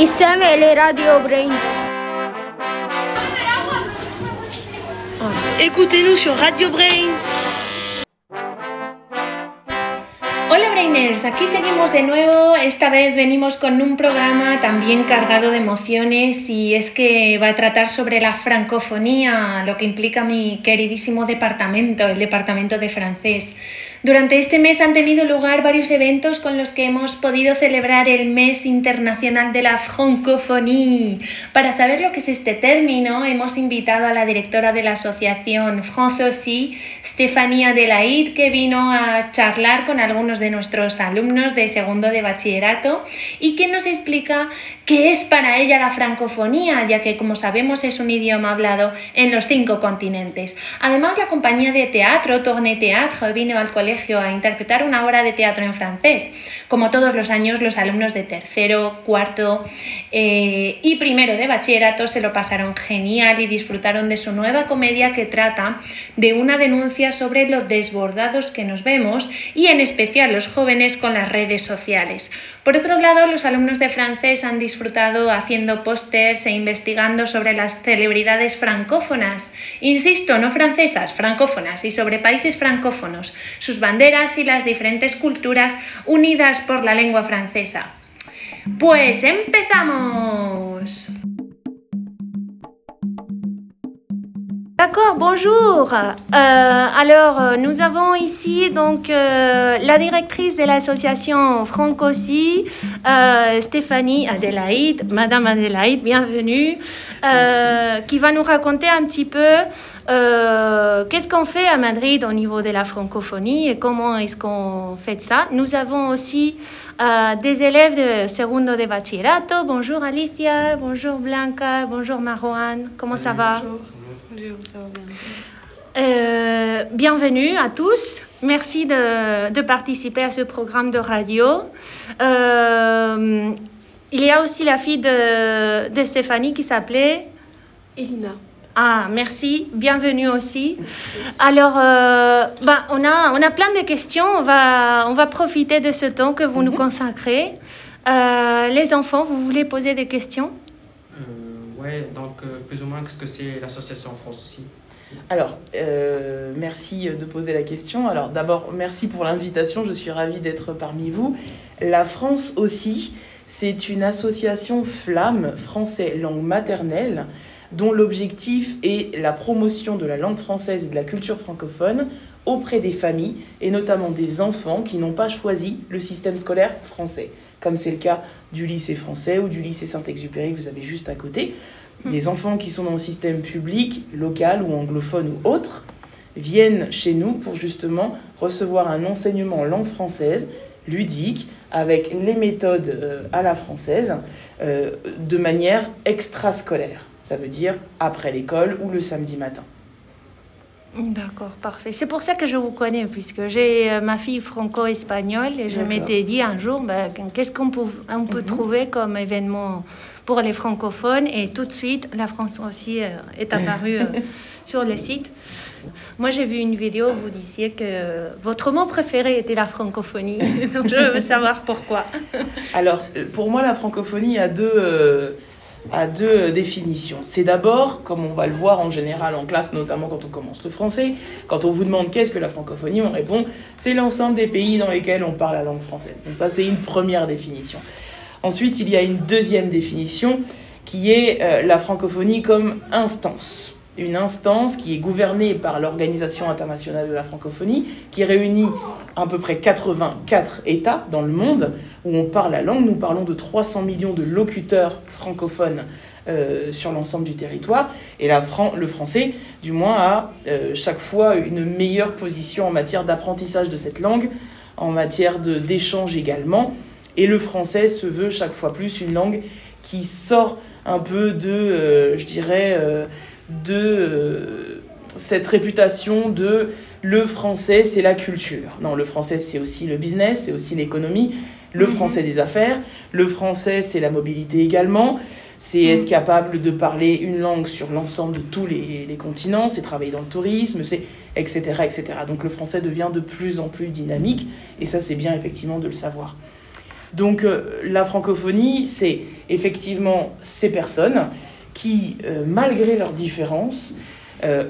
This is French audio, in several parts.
Et Radio Brains. Écoutez-nous sur Radio Brains. Hola Brainers, aquí seguimos de nuevo. Esta vez venimos con un programa también cargado de emociones y es que va a tratar sobre la francofonía, lo que implica mi queridísimo departamento, el departamento de francés. Durante este mes han tenido lugar varios eventos con los que hemos podido celebrar el mes internacional de la francophonie. Para saber lo que es este término, hemos invitado a la directora de la asociación Aussi, Stefania Delaïd, que vino a charlar con algunos de nuestros alumnos de segundo de bachillerato y que nos explica qué es para ella la francofonía, ya que como sabemos es un idioma hablado en los cinco continentes. Además, la compañía de teatro Tourne Théâtre vino al colegio a interpretar una obra de teatro en francés. Como todos los años, los alumnos de tercero, cuarto eh, y primero de bachillerato se lo pasaron genial y disfrutaron de su nueva comedia que trata de una denuncia sobre lo desbordados que nos vemos y en especial los jóvenes con las redes sociales. Por otro lado, los alumnos de francés han disfrutado haciendo pósters e investigando sobre las celebridades francófonas. Insisto, no francesas, francófonas y sobre países francófonos, sus banderas y las diferentes culturas unidas por la lengua francesa. Pues empezamos. D'accord, bonjour. Euh, alors, euh, nous avons ici donc euh, la directrice de l'association Francosi, Stéphanie Adélaïde, Madame Adélaïde, bienvenue, qui va nous raconter un petit peu qu'est-ce qu'on fait à Madrid au niveau de la francophonie et comment est-ce qu'on fait ça? Nous avons aussi des élèves de segundo de bachillerato. Bonjour Alicia, bonjour Blanca, bonjour Marouane, comment ça va? Euh, bienvenue à tous. Merci de, de, participer à ce programme de radio. Euh, il y a aussi la fille de, de Stéphanie qui s'appelait Elina. Ah, merci. Bienvenue aussi. Alors, euh, bah, on, a, on a plein de questions. On va, on va profiter de ce temps que vous nous consacrez. les enfants, vous voulez poser des questions? Oui, donc plus ou moins, qu'est-ce que c'est l'association France aussi? Alors, euh, merci de poser la question. Alors d'abord, merci pour l'invitation, je suis ravie d'être parmi vous. La France aussi, c'est une association flamme français langue maternelle dont l'objectif est la promotion de la langue française et de la culture francophone auprès des familles et notamment des enfants qui n'ont pas choisi le système scolaire français, comme c'est le cas du lycée français ou du lycée Saint-Exupéry que vous avez juste à côté. Les enfants qui sont dans le système public, local ou anglophone ou autre, viennent chez nous pour justement recevoir un enseignement en langue française, ludique, avec les méthodes euh, à la française, euh, de manière extrascolaire. Ça veut dire après l'école ou le samedi matin. D'accord, parfait. C'est pour ça que je vous connais, puisque j'ai euh, ma fille franco-espagnole et je m'étais dit un jour, ben, qu'est-ce qu'on peut, on peut trouver comme événement pour les francophones? Et tout de suite, la France aussi euh, est apparue euh, sur le site. Moi, j'ai vu une vidéo où vous disiez que votre mot préféré était la francophonie. Donc, je veux savoir pourquoi. Alors, pour moi, la francophonie a deux, a deux définitions. C'est d'abord, comme on va le voir en général en classe, notamment quand on commence le français, quand on vous demande qu'est-ce que la francophonie, on répond c'est l'ensemble des pays dans lesquels on parle la langue française. Donc ça, c'est une première définition. Ensuite, il y a une deuxième définition qui est euh, la francophonie comme instance. Une instance qui est gouvernée par l'Organisation internationale de la francophonie, qui réunit à peu près 84 États dans le monde où on parle la langue. Nous parlons de 300 millions de locuteurs francophones euh, sur l'ensemble du territoire. Et la le français, du moins, a euh, chaque fois une meilleure position en matière d'apprentissage de cette langue, en matière d'échange également. Et le français se veut chaque fois plus une langue qui sort un peu de, euh, je dirais, de euh, cette réputation de le français, c'est la culture. Non, le français, c'est aussi le business, c'est aussi l'économie. Le mhm. français des affaires. Le français, c'est la mobilité également. C'est être mhm. capable de parler une langue sur l'ensemble de tous les, les continents. C'est travailler dans le tourisme, c'est etc., etc. Donc le français devient de plus en plus dynamique. Et ça, c'est bien effectivement de le savoir. Donc la francophonie, c'est effectivement ces personnes qui, malgré leurs différences,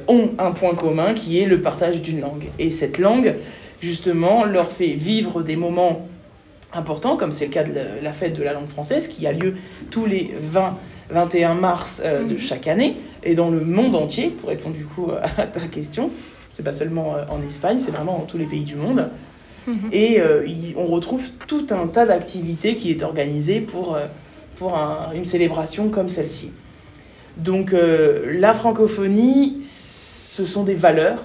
ont un point commun qui est le partage d'une langue. Et cette langue, justement, leur fait vivre des moments importants, comme c'est le cas de la fête de la langue française, qui a lieu tous les 20 21 mars euh, de mhm. chaque année, et dans le monde entier, pour répondre du coup à ta question. C'est pas seulement euh, en Espagne, c'est vraiment dans tous les pays du monde. Mhm. Et euh, on retrouve tout un tas d'activités qui est organisé pour, pour une célébration comme celle-ci. Donc la francophonie, ce sont des valeurs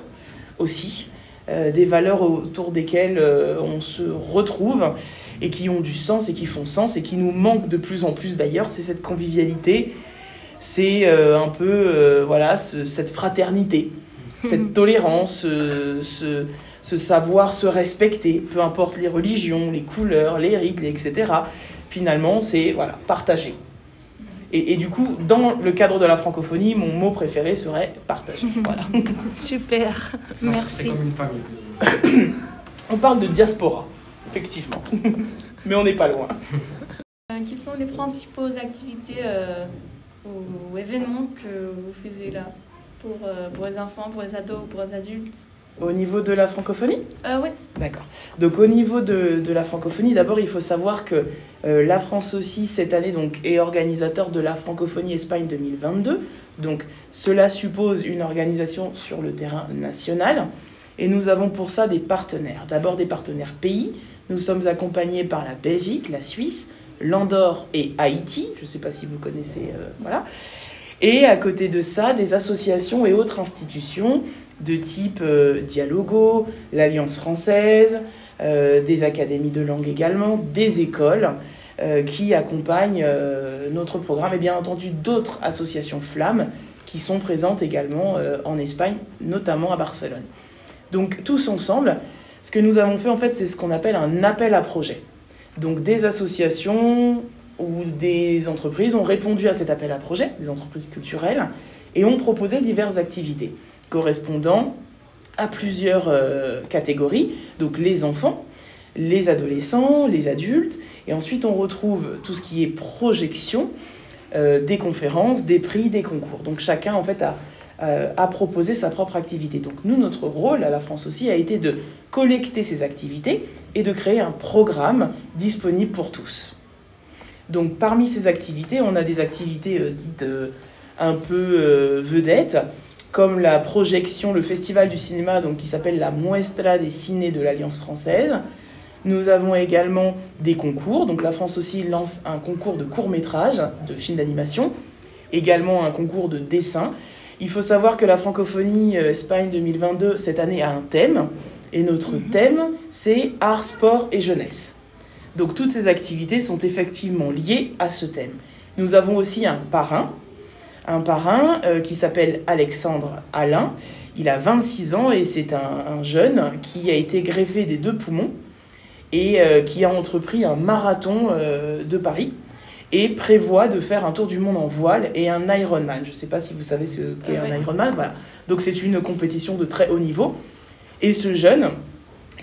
aussi, des valeurs autour desquelles on se retrouve et qui ont du sens et qui font sens et qui nous manquent de plus en plus d'ailleurs, c'est cette convivialité, c'est euh, un peu euh, voilà cette fraternité, cette tolérance, ce, ce, savoir se respecter, peu importe les religions, les couleurs, les rites, etc. Finalement, c'est voilà partager. Et, et, du coup, dans le cadre de la francophonie, mon mot préféré serait partager. Voilà. Super, merci. C'est comme une famille. On parle de diaspora effectivement. Mais on n'est pas loin. Euh, quelles sont les principales activités euh, ou événements que vous faisiez là pour, euh, pour les enfants, pour les ados, pour les adultes? Au niveau de la francophonie Oui. D'accord. Donc au niveau de, de la francophonie, d'abord il faut savoir que la France aussi cette année donc, est organisateur de la francophonie Espagne 2022. Donc cela suppose une organisation sur le terrain national. Et nous avons pour ça des partenaires. D'abord des partenaires pays, nous sommes accompagnés par la Belgique, la Suisse, l'Andorre et Haïti. Je ne sais pas si vous connaissez. Euh, voilà. Et à côté de ça, des associations et autres institutions de type euh, Dialogo, l'Alliance française, euh, des académies de langue également, des écoles qui accompagnent notre programme et bien entendu d'autres associations flammes qui sont présentes également en Espagne, notamment à Barcelone. Donc tous ensemble, ce que nous avons fait, en fait, c'est ce qu'on appelle un appel à projet. Donc, des associations ou des entreprises ont répondu à cet appel à projet, des entreprises culturelles, et ont proposé diverses activités correspondant à plusieurs euh, catégories. Donc, les enfants, les adolescents, les adultes, et ensuite on retrouve tout ce qui est projection, euh, des conférences, des prix, des concours. Donc, chacun, en fait, a à proposer sa propre activité. Donc nous, notre rôle à la France aussi a été de collecter ces activités et de créer un programme disponible pour tous. Donc parmi ces activités, on a des activités euh, dites un peu vedettes, comme la projection, le festival du cinéma donc, qui s'appelle la Muestra des Ciné de l'Alliance française. Nous avons également des concours, donc la France aussi lance un concours de court métrage, de films d'animation, également un concours de dessin, il faut savoir que la francophonie euh, Espagne 2022, cette année, a un thème. Et notre mhm. thème, c'est art, sport et jeunesse. Donc toutes ces activités sont effectivement liées à ce thème. Nous avons aussi un parrain, un parrain euh, qui s'appelle Alexandre Alain. Il a 26 ans et c'est un, jeune qui a été greffé des deux poumons et euh, qui a entrepris un marathon de Paris et prévoit de faire un tour du monde en voile et un Ironman. Je ne sais pas si vous savez ce qu'est un Ironman. Voilà. Donc c'est une compétition de très haut niveau. Et ce jeune,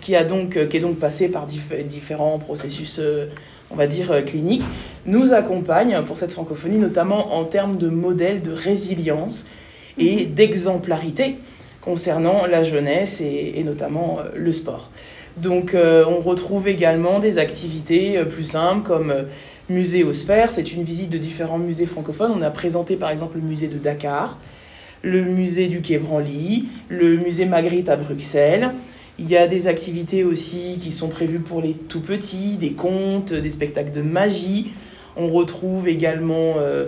qui, a donc, qui est donc passé par différents processus, euh, on va dire, euh, cliniques, nous accompagne pour cette francophonie, notamment en termes de modèle de résilience et d'exemplarité concernant la jeunesse et, notamment euh, le sport. Donc on retrouve également des activités plus simples comme Muséosphère, c'est une visite de différents musées francophones. On a présenté par exemple le musée de Dakar, le musée du Quai Branly, le musée Magritte à Bruxelles. Il y a des activités aussi qui sont prévues pour les tout petits, des contes, des spectacles de magie. On retrouve également euh,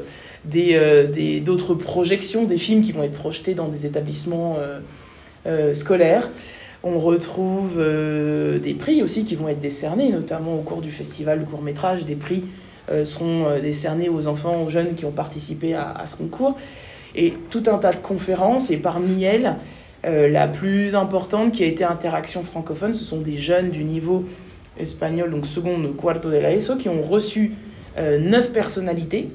euh, des, d'autres projections, des films qui vont être projetés dans des établissements euh, scolaires. On retrouve des prix aussi qui vont être décernés, notamment au cours du festival de court métrage, des prix seront décernés aux enfants, aux jeunes qui ont participé à, ce concours. Et tout un tas de conférences, et parmi elles, euh, la plus importante qui a été Interaction francophone, ce sont des jeunes du niveau espagnol, donc seconde, cuarto de la ESO, qui ont reçu neuf personnalités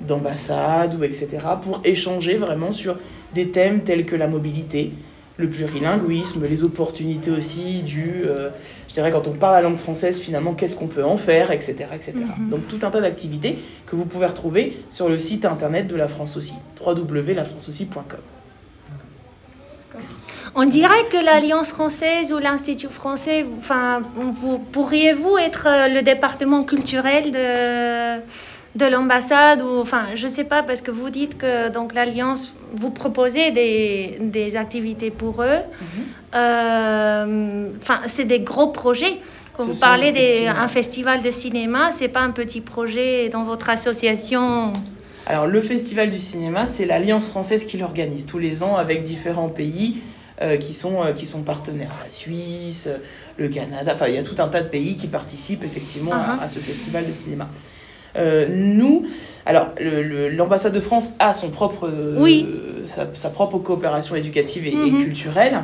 d'ambassade ou etc. pour échanger vraiment sur des thèmes tels que la mobilité, le plurilinguisme, les opportunités aussi du, euh, je dirais quand on parle la langue française finalement qu'est-ce qu'on peut en faire, etc. etc. Mhm. Donc tout un tas d'activités que vous pouvez retrouver sur le site internet de la France aussi, www.lafranceaussi.com. On dirait que l'Alliance française ou l'Institut français, enfin, vous, pourriez-vous être euh, le département culturel de, de l'ambassade ou, enfin, je sais pas, parce que vous dites que donc l'Alliance, vous proposez des, des activités pour eux. Euh, Enfin, c'est des gros projets. Quand Ce vous parlez d'un festival de cinéma, c'est pas un petit projet dans votre association? Alors le Festival du cinéma, c'est l'Alliance française qui l'organise tous les ans avec différents pays euh, qui, sont, euh, qui sont partenaires. La Suisse, euh, le Canada, enfin il y a tout un tas de pays qui participent effectivement à- à, ce festival de cinéma. Euh, nous, alors l'ambassade de France a son propre, Oui. sa, sa propre coopération éducative et, et Mhm. culturelle.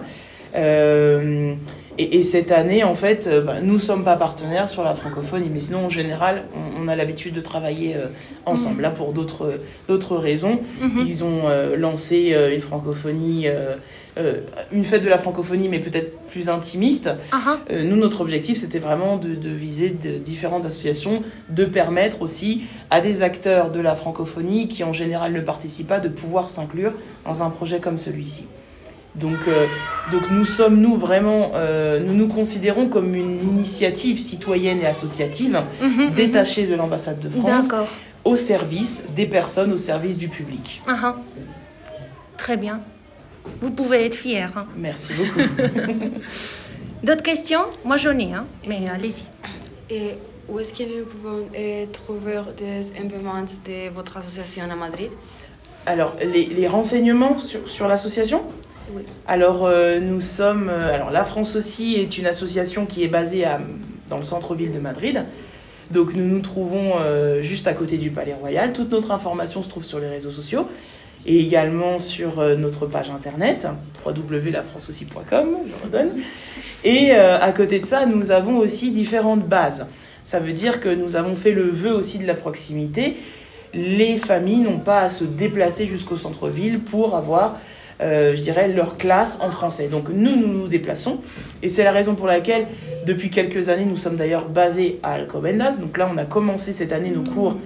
Et, et cette année, en fait, euh, bah, nous ne sommes pas partenaires sur la francophonie, mais sinon, en général, on, on a l'habitude de travailler euh, ensemble. Là, pour d'autres raisons, Mhm. ils ont euh, lancé euh, une francophonie, une fête de la francophonie, mais peut-être plus intimiste. Ah, ah. Nous, notre objectif, c'était vraiment de, de viser de différentes associations, de permettre aussi à des acteurs de la francophonie qui en général ne participent pas de pouvoir s'inclure dans un projet comme celui-ci. Donc, euh, donc nous sommes, nous, vraiment, euh, nous nous considérons comme une initiative citoyenne et associative Mhm. détachée de l'ambassade de France D'accord. au service des personnes, au service du public. Ah, ah. Très bien. Vous pouvez être fier. hein. Merci beaucoup. D'autres questions? Moi j'en ai, hein, mais allez-y. Et où est-ce que nous pouvons euh, trouver des événements de votre association à Madrid? Alors, les, les renseignements sur, sur l'association? Alors, euh, nous sommes. euh, alors, la France aussi est une association qui est basée à, dans le centre-ville de Madrid. Donc, nous nous trouvons euh, juste à côté du Palais Royal. Toute notre information se trouve sur les réseaux sociaux et également sur notre page internet www.lafranceaussi.com, je redonne. Et à côté de ça, nous avons aussi différentes bases. Ça veut dire que nous avons fait le vœu aussi de la proximité. Les familles n'ont pas à se déplacer jusqu'au centre-ville pour avoir, euh, je dirais, leur classe en français. Donc nous, nous nous déplaçons. Et c'est la raison pour laquelle, depuis quelques années, nous sommes d'ailleurs basés à Alcobendas. Donc là, on a commencé cette année nos cours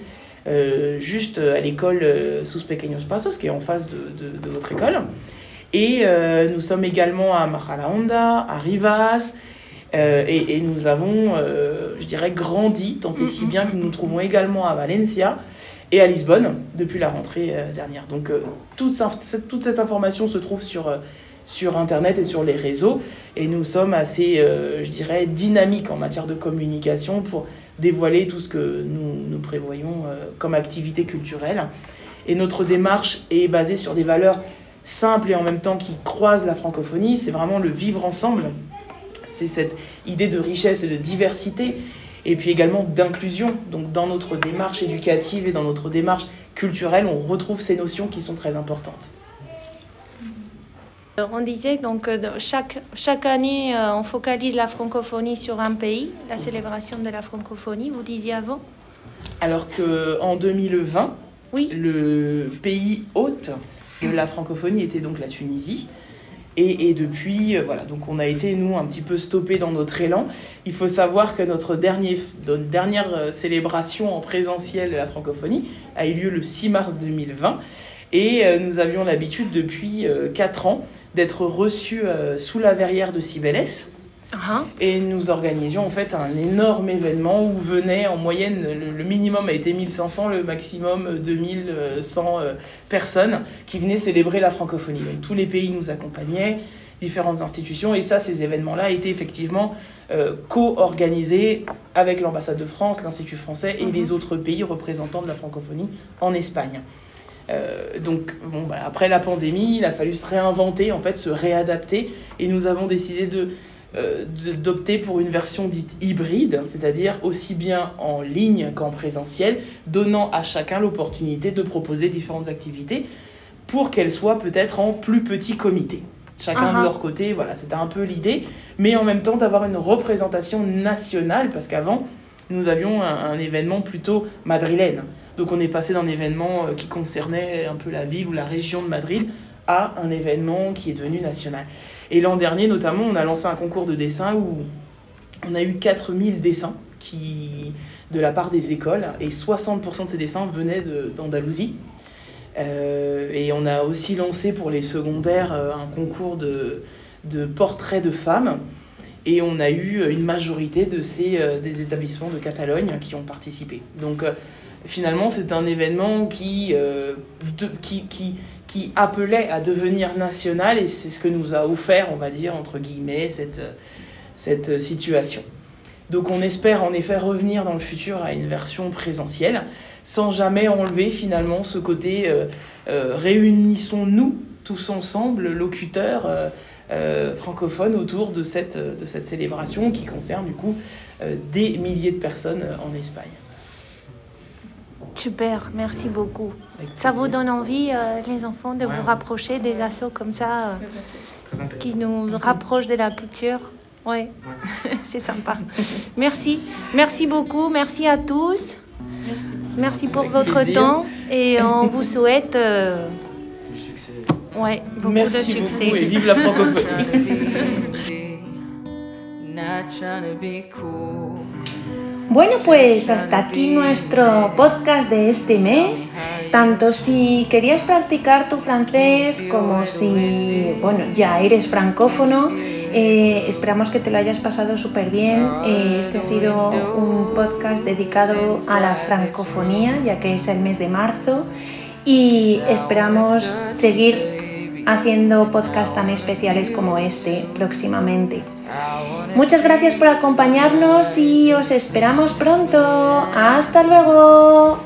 euh, juste à l'école euh, Sus Pequeños Pasos, qui est en face de, de- de votre école. Et euh, nous sommes également à Majadahonda, à Rivas, euh, et, et nous avons, euh, je dirais, grandi, tant et si bien que nous nous trouvons également à Valencia et à Lisbonne depuis la rentrée euh, dernière. Donc euh, toute, cette- information se trouve sur, euh, sur Internet et sur les réseaux, et nous sommes assez, je dirais, dynamiques en matière de communication pour dévoiler tout ce que nous, nous prévoyons comme activité culturelle. Et notre démarche est basée sur des valeurs simples et en même temps qui croisent la francophonie. C'est vraiment le vivre ensemble. C'est cette idée de richesse et de diversité. Et puis également d'inclusion. Donc dans notre démarche éducative et dans notre démarche culturelle, on retrouve ces notions qui sont très importantes. Euh, On disait donc euh, chaque, chaque année, euh, on focalise la francophonie sur un pays, la célébration de la francophonie, vous disiez avant Alors qu'en 2020, Oui. le pays hôte de la francophonie était donc la Tunisie. Et, depuis, euh, voilà, donc on a été, nous, un petit peu stoppés dans notre élan. Il faut savoir que notre, notre dernière euh, célébration en présentiel de la francophonie a eu lieu le 6 mars 2020. Et euh, nous avions l'habitude depuis 4 ans d'être reçus sous la verrière de Cibélès. Ah, Et nous organisions en fait un énorme événement où venaient en moyenne, le, minimum a été 1500, le maximum euh, 2100 euh, personnes qui venaient célébrer la francophonie. Donc tous les pays nous accompagnaient, différentes institutions, et ça, ces événements-là étaient effectivement euh, co-organisés avec l'ambassade de France, l'Institut français et les autres pays représentants de la francophonie en Espagne. Euh, donc, bon, bah, après la pandémie, il a fallu se réinventer, en fait, se réadapter, et nous avons décidé euh, de- d'opter pour une version dite hybride, c'est-à-dire aussi bien en ligne qu'en présentiel, donnant à chacun l'opportunité de proposer différentes activités pour qu'elles soient peut-être en plus petit comité. Chacun de leur côté, voilà, c'était un peu l'idée, mais en même temps d'avoir une représentation nationale, parce qu'avant, nous avions un, un événement plutôt madrilène. Donc on est passé d'un événement euh, qui concernait un peu la ville ou la région de Madrid à un événement qui est devenu national. Et l'an dernier, notamment, on a lancé un concours de dessin où on a eu 4000 dessins qui, de la part des écoles, et 60% de ces dessins venaient d'Andalousie. Euh, et on a aussi lancé pour les secondaires euh, un concours de, de portraits de femmes. Et on a eu une majorité de ces, euh, des établissements de Catalogne qui ont participé. Donc finalement, c'est un événement qui, qui, qui, appelait à devenir national et c'est ce que nous a offert, on va dire, entre guillemets, cette, cette situation. Donc on espère en effet revenir dans le futur à une version présentielle sans jamais enlever finalement ce côté euh, euh, réunissons-nous tous ensemble, locuteurs euh, francophones, autour de cette, de cette célébration qui concerne du coup des milliers de personnes en Espagne. Super, merci beaucoup. Ça vous donne envie, les enfants, de vous rapprocher des assos comme ça, qui nous rapprochent de la culture? Oui, ouais. c'est sympa. merci, merci beaucoup, merci à tous. Merci. Merci pour Avec votre plaisir. temps et on vous souhaite euh, du succès. Ouais, beaucoup Merci de succès. Beaucoup et vive la francophonie. Bueno, pues hasta aquí nuestro podcast de este mes. Tanto si querías practicar tu francés como si, bueno, ya eres francófono, eh, esperamos que te lo hayas pasado súper bien. Eh, este ha sido un podcast dedicado a la francofonía, ya que es el mes de marzo, y esperamos seguir haciendo podcasts tan especiales como este próximamente. Muchas gracias por acompañarnos y os esperamos pronto. Hasta luego.